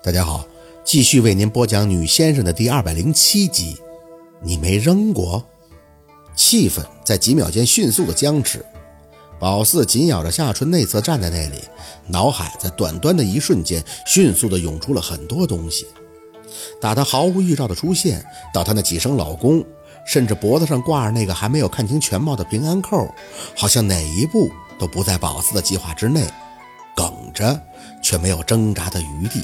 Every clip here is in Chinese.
大家好，继续为您播讲女先生的第二百零七集。你没扔过？气氛在几秒间迅速的僵持。宝四紧咬着下唇内侧站在那里，脑海在短短的一瞬间迅速的涌出了很多东西。打他毫无预兆的出现，到他那几声“老公”，甚至脖子上挂着那个还没有看清全貌的平安扣，好像哪一步都不在宝四的计划之内。梗着，却没有挣扎的余地。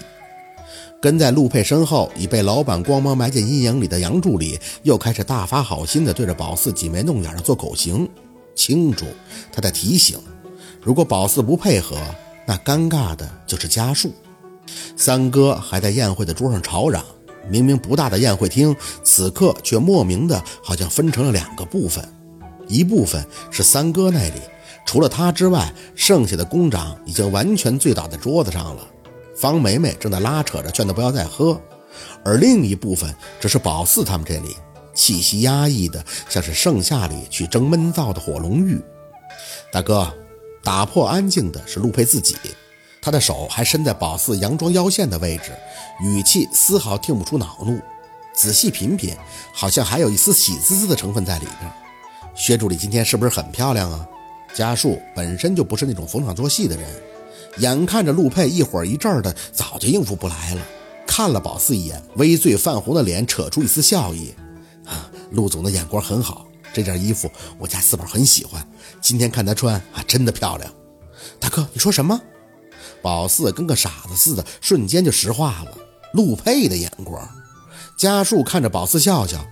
跟在陆佩身后，已被老板光芒埋进阴影里的杨助理，又开始大发好心的对着宝四挤眉弄眼的做狗行。清楚，他在提醒：如果宝四不配合，那尴尬的就是家树。三哥还在宴会的桌上吵嚷，明明不大的宴会厅，此刻却莫名的好像分成了两个部分，一部分是三哥那里，除了他之外，剩下的工长已经完全醉倒在桌子上了。方梅梅正在拉扯着，劝他不要再喝，而另一部分则是宝四他们这里，气息压抑的，像是盛夏里去蒸闷灶的火龙玉。大哥，打破安静的是陆佩自己，他的手还伸在宝四佯装腰线的位置，语气丝毫听不出恼怒。仔细品品，好像还有一丝喜滋滋的成分在里边。薛助理今天是不是很漂亮啊？家树本身就不是那种逢场作戏的人。眼看着陆佩一会儿一阵儿的，早就应付不来了。看了宝四一眼，微醉泛红的脸扯出一丝笑意：“啊，陆总的眼光很好，这件衣服我家四宝很喜欢，今天看他穿啊，真的漂亮。”大哥，你说什么？宝四跟个傻子似的，瞬间就石化了。陆佩的眼光。家树看着宝四笑笑：“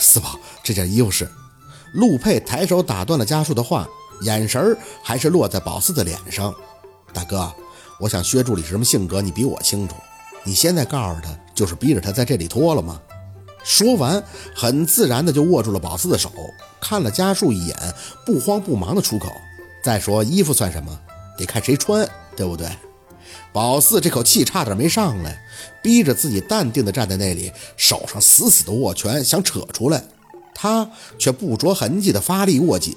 四宝，这件衣服是……”陆佩抬手打断了家树的话，眼神儿还是落在宝四的脸上。大哥，我想薛助理是什么性格，你比我清楚。你现在告诉他，就是逼着他在这里脱了吗？说完，很自然的就握住了宝四的手，看了家树一眼，不慌不忙的出口：“再说衣服算什么？得看谁穿，对不对？”宝四这口气差点没上来，逼着自己淡定的站在那里，手上死死的握拳，想扯出来，他却不着痕迹的发力握紧。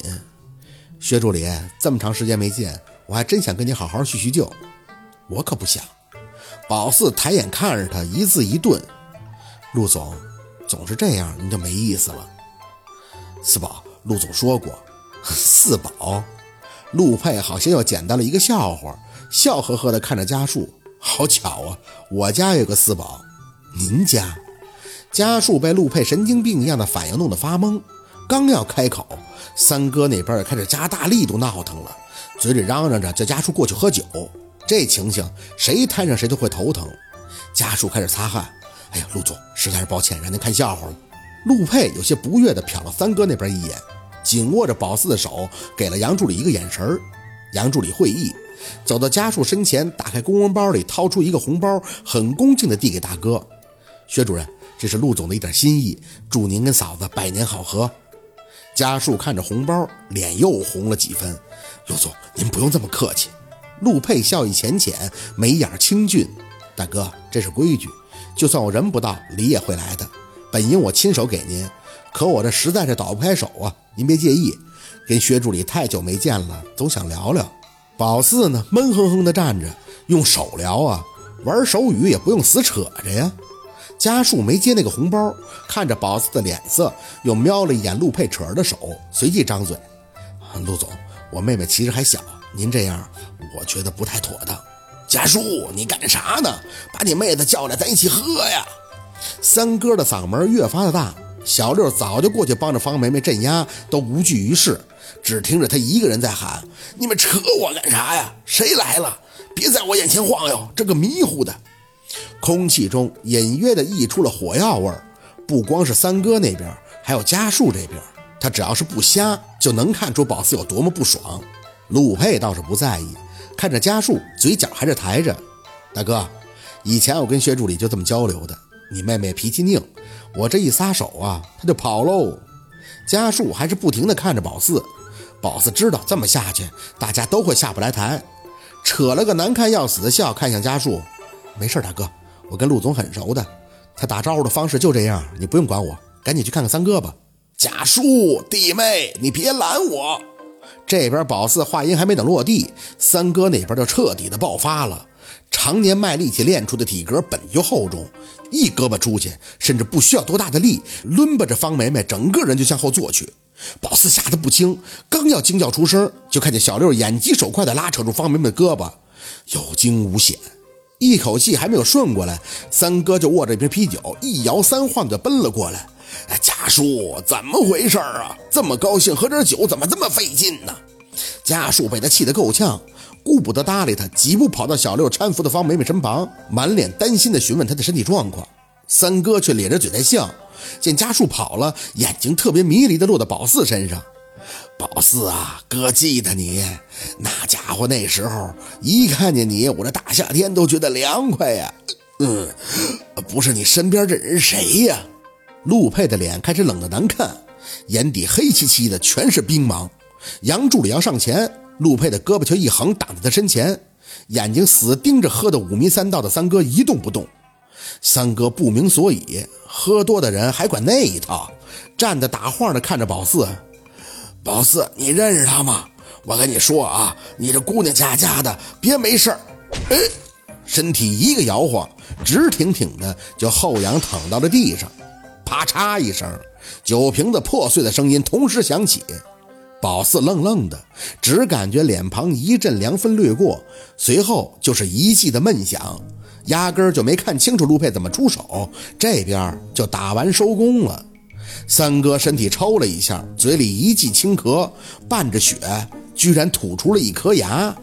薛助理，这么长时间没见。我还真想跟你好好叙叙旧，我可不想。宝四抬眼看着他，一字一顿：“陆总，总是这样，你就没意思了。”四宝，陆总说过。四宝，陆佩好像又捡到了一个笑话，笑呵呵地看着家树。好巧啊，我家有个四宝。您家？家树被陆佩神经病一样的反应弄得发懵，刚要开口，三哥那边也开始加大力度闹腾了。嘴里嚷嚷着叫家属过去喝酒，这情形谁摊上谁都会头疼。家属开始擦汗，哎呀，陆总实在是抱歉，让您看笑话了。陆佩有些不悦地瞟了三哥那边一眼，紧握着宝四的手，给了杨助理一个眼神杨助理会意，走到家树身前，打开公文包里掏出一个红包，很恭敬地递给大哥。薛主任，这是陆总的一点心意，祝您跟嫂子百年好合。家树看着红包，脸又红了几分。陆总，您不用这么客气。陆佩笑意浅浅，眉眼清俊。大哥，这是规矩，就算我人不到，礼也会来的。本应我亲手给您，可我这实在是倒不开手啊，您别介意。跟薛助理太久没见了，总想聊聊。宝四呢，闷哼哼地站着，用手聊啊，玩手语也不用死扯着呀。家树没接那个红包，看着宝子的脸色，又瞄了一眼陆佩扯的手，随即张嘴：“陆总。”我妹妹其实还小，您这样我觉得不太妥当。家树，你干啥呢？把你妹子叫来，咱一起喝呀！三哥的嗓门越发的大，小六早就过去帮着方梅梅镇压，都无济于事，只听着他一个人在喊：“你们扯我干啥呀？谁来了？别在我眼前晃悠，这个迷糊的。”空气中隐约的溢出了火药味儿，不光是三哥那边，还有家树这边。他只要是不瞎，就能看出宝四有多么不爽。陆佩倒是不在意，看着家树，嘴角还是抬着。大哥，以前我跟薛助理就这么交流的。你妹妹脾气拧，我这一撒手啊，她就跑喽。家树还是不停地看着宝四。宝四知道这么下去，大家都会下不来台，扯了个难看要死的笑，看向家树。没事，大哥，我跟陆总很熟的，他打招呼的方式就这样，你不用管我，赶紧去看看三哥吧。贾叔弟妹，你别拦我！这边宝四话音还没等落地，三哥那边就彻底的爆发了，常年卖力气练出的体格本就厚重，一胳膊出去，甚至不需要多大的力，抡巴着方梅梅，整个人就向后坐去。宝四吓得不轻，刚要惊叫出声，就看见小六眼疾手快地拉扯住方梅梅的胳膊，有惊无险。一口气还没有顺过来，三哥就握着一瓶啤酒，一摇三晃就奔了过来。家树怎么回事啊？这么高兴喝点酒，怎么这么费劲呢？家树被他气得够呛，顾不得搭理他，几步跑到小六搀扶的方梅梅身旁，满脸担心地询问她的身体状况。三哥却咧着嘴在笑，见家树跑了，眼睛特别迷离地落到宝四身上。宝四啊，哥记得你，那家伙那时候一看见你，我这大夏天都觉得凉快呀。嗯，不是你身边这人谁呀？陆佩的脸开始冷得难看，眼底黑漆漆的，全是冰芒。杨助理要上前，陆佩的胳膊却一横挡在他身前，眼睛死盯着喝得五迷三道的三哥一动不动。三哥不明所以，喝多的人还管那一套，站着打晃的看着宝四。宝四，你认识他吗？我跟你说啊，你这姑娘家家的，别没事儿。哎，身体一个摇晃，直挺挺的就后仰躺到了地上。啪嚓一声，酒瓶子破碎的声音同时响起。宝四愣愣的，只感觉脸庞一阵凉风掠过，随后就是一记的闷响，压根儿就没看清楚陆佩怎么出手，这边就打完收工了。三哥身体抽了一下，嘴里一记轻咳，伴着血，居然吐出了一颗牙。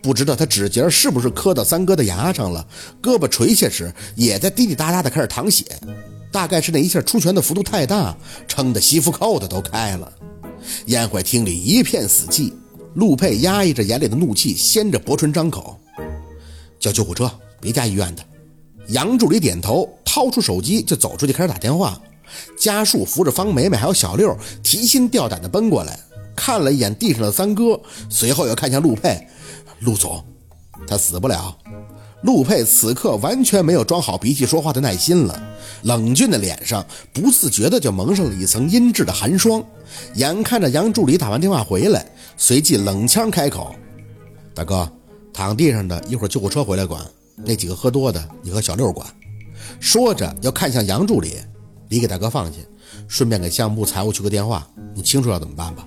不知道他指节是不是磕到三哥的牙上了，胳膊垂下时也在滴滴答答的开始淌血。大概是那一下出拳的幅度太大，撑得西服扣子都开了。宴会厅里一片死寂，陆佩压抑着眼里的怒气，掀着薄唇张口：“叫救护车，别家医院的。”杨助理点头，掏出手机就走出去开始打电话。家树扶着方梅梅还有小六，提心吊胆地奔过来，看了一眼地上的三哥，随后又看向陆佩：“陆总，他死不了。”陆佩此刻完全没有装好脾气说话的耐心了，冷峻的脸上不自觉的就蒙上了一层阴鸷的寒霜。眼看着杨助理打完电话回来，随即冷腔开口：“大哥，躺地上的，一会儿救护车回来管；那几个喝多的，你和小六管。”说着要看向杨助理。你给大哥放下，顺便给项目部财务去个电话，你清楚要怎么办吧？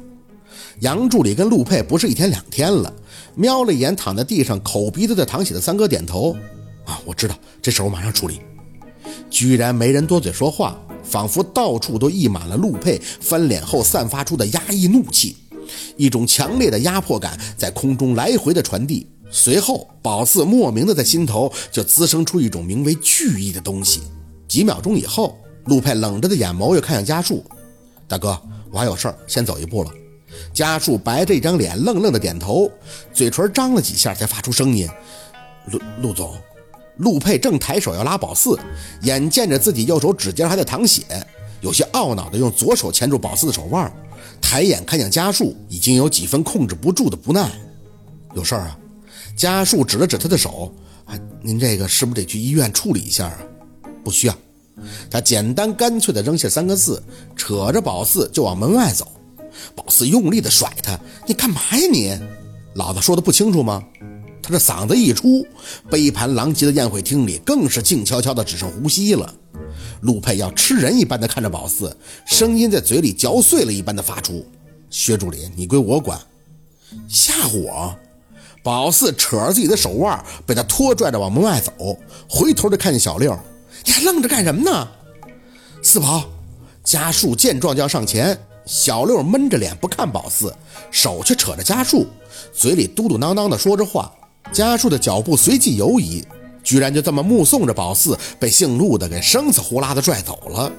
杨助理跟陆佩不是一天两天了，瞄了一眼躺在地上口鼻都在淌血的三哥，点头。啊，我知道，这事我马上处理。居然没人多嘴说话，仿佛到处都溢满了陆佩翻脸后散发出的压抑怒气，一种强烈的压迫感在空中来回的传递。随后，宝四莫名的在心头就滋生出一种名为惧意的东西。几秒钟以后。陆佩冷着的眼眸又看向家树，大哥，我还有事儿，先走一步了。家树白着一张脸，愣愣的点头，嘴唇张了几下，才发出声音：“陆陆总。”陆佩正抬手要拉宝四，眼见着自己右手指尖还在淌血，有些懊恼的用左手牵住宝四的手腕，抬眼看向家树，已经有几分控制不住的不耐。有事儿啊？家树指了指他的手：“啊您这个是不是得去医院处理一下啊？”“不需要。”他简单干脆地扔下三个字，扯着宝四就往门外走。宝四用力地甩他：“你干嘛呀你？老子说的不清楚吗？”他这嗓子一出，杯盘狼藉的宴会厅里更是静悄悄的，只剩呼吸了。陆佩要吃人一般的看着宝四，声音在嘴里嚼碎了一般的发出：“薛助理，你归我管。”吓唬我！宝四扯着自己的手腕，被他拖拽着往门外走，回头就看见小六。你还愣着干什么呢？四宝，家树见状就要上前，小六闷着脸不看宝四，手却扯着家树，嘴里嘟嘟囔囔的说着话。家树的脚步随即游移，居然就这么目送着宝四被姓陆的给生死呼啦的拽走了。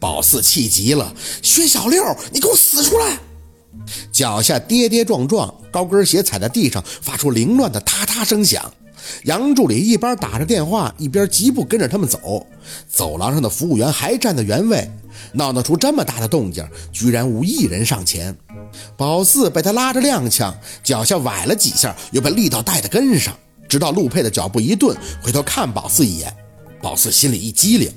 宝四气急了，薛小六，你给我死出来！脚下跌跌撞撞，高跟鞋踩在地上，发出凌乱的嗒嗒声响。杨助理一边打着电话，一边疾步跟着他们走。走廊上的服务员还站在原位，闹闹出这么大的动静，居然无一人上前。宝四被他拉着踉跄，脚下崴了几下，又被力道带的跟上，直到陆佩的脚步一顿，回头看宝四一眼。宝四心里一激灵，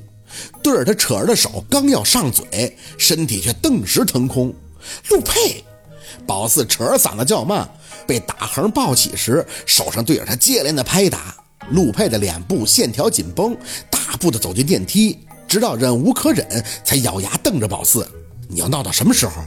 对着他扯着的手，刚要上嘴，身体却顿时腾空。陆佩，宝四扯着嗓子叫骂。被打横抱起时，手上对着他接连的拍打，陆佩的脸部线条紧绷，大步的走进电梯，直到忍无可忍，才咬牙瞪着宝四：“你要闹到什么时候？